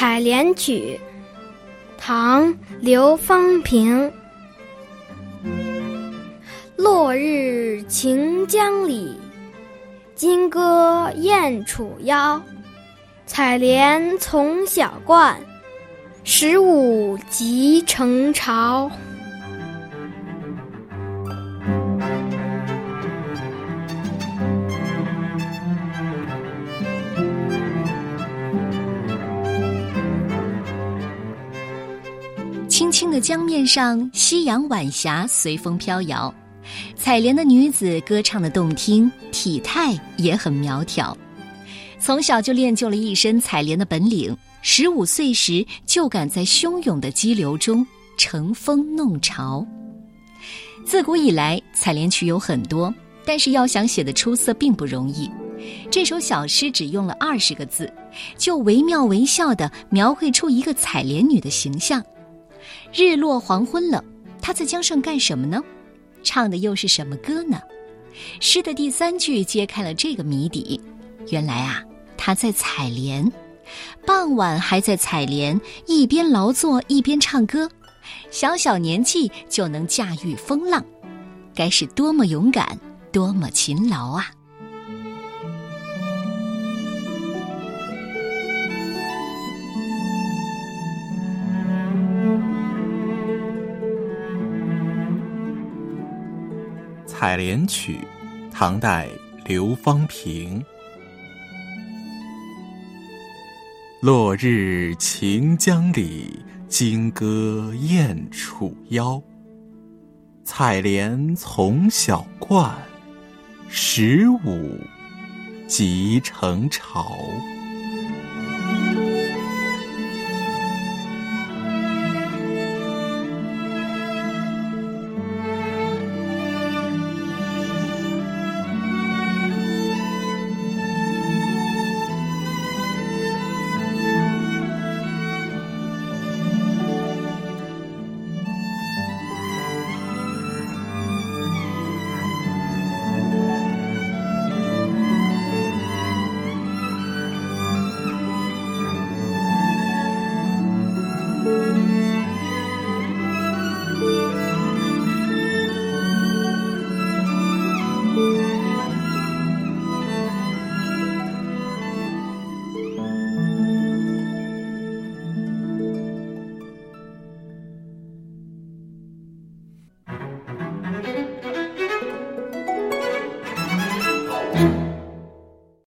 采莲曲，唐·刘方平。落日晴江里，金戈燕楚腰。采莲从小惯，十五即成潮。青青的江面上，夕阳晚霞随风飘摇。采莲的女子歌唱的动听，体态也很苗条，从小就练就了一身采莲的本领。十五岁时就敢在汹涌的激流中乘风弄潮。自古以来，采莲曲有很多，但是要想写的出色并不容易。这首小诗只用了二十个字，就惟妙惟肖地描绘出一个采莲女的形象。日落黄昏了，他在江上干什么呢？唱的又是什么歌呢？诗的第三句揭开了这个谜底。原来啊，他在采莲，傍晚还在采莲，一边劳作一边唱歌，小小年纪就能驾驭风浪，该是多么勇敢，多么勤劳啊！《采莲曲》，唐代刘方平。落日晴江里，金戈燕楚腰。采莲从小惯，十五即成巢。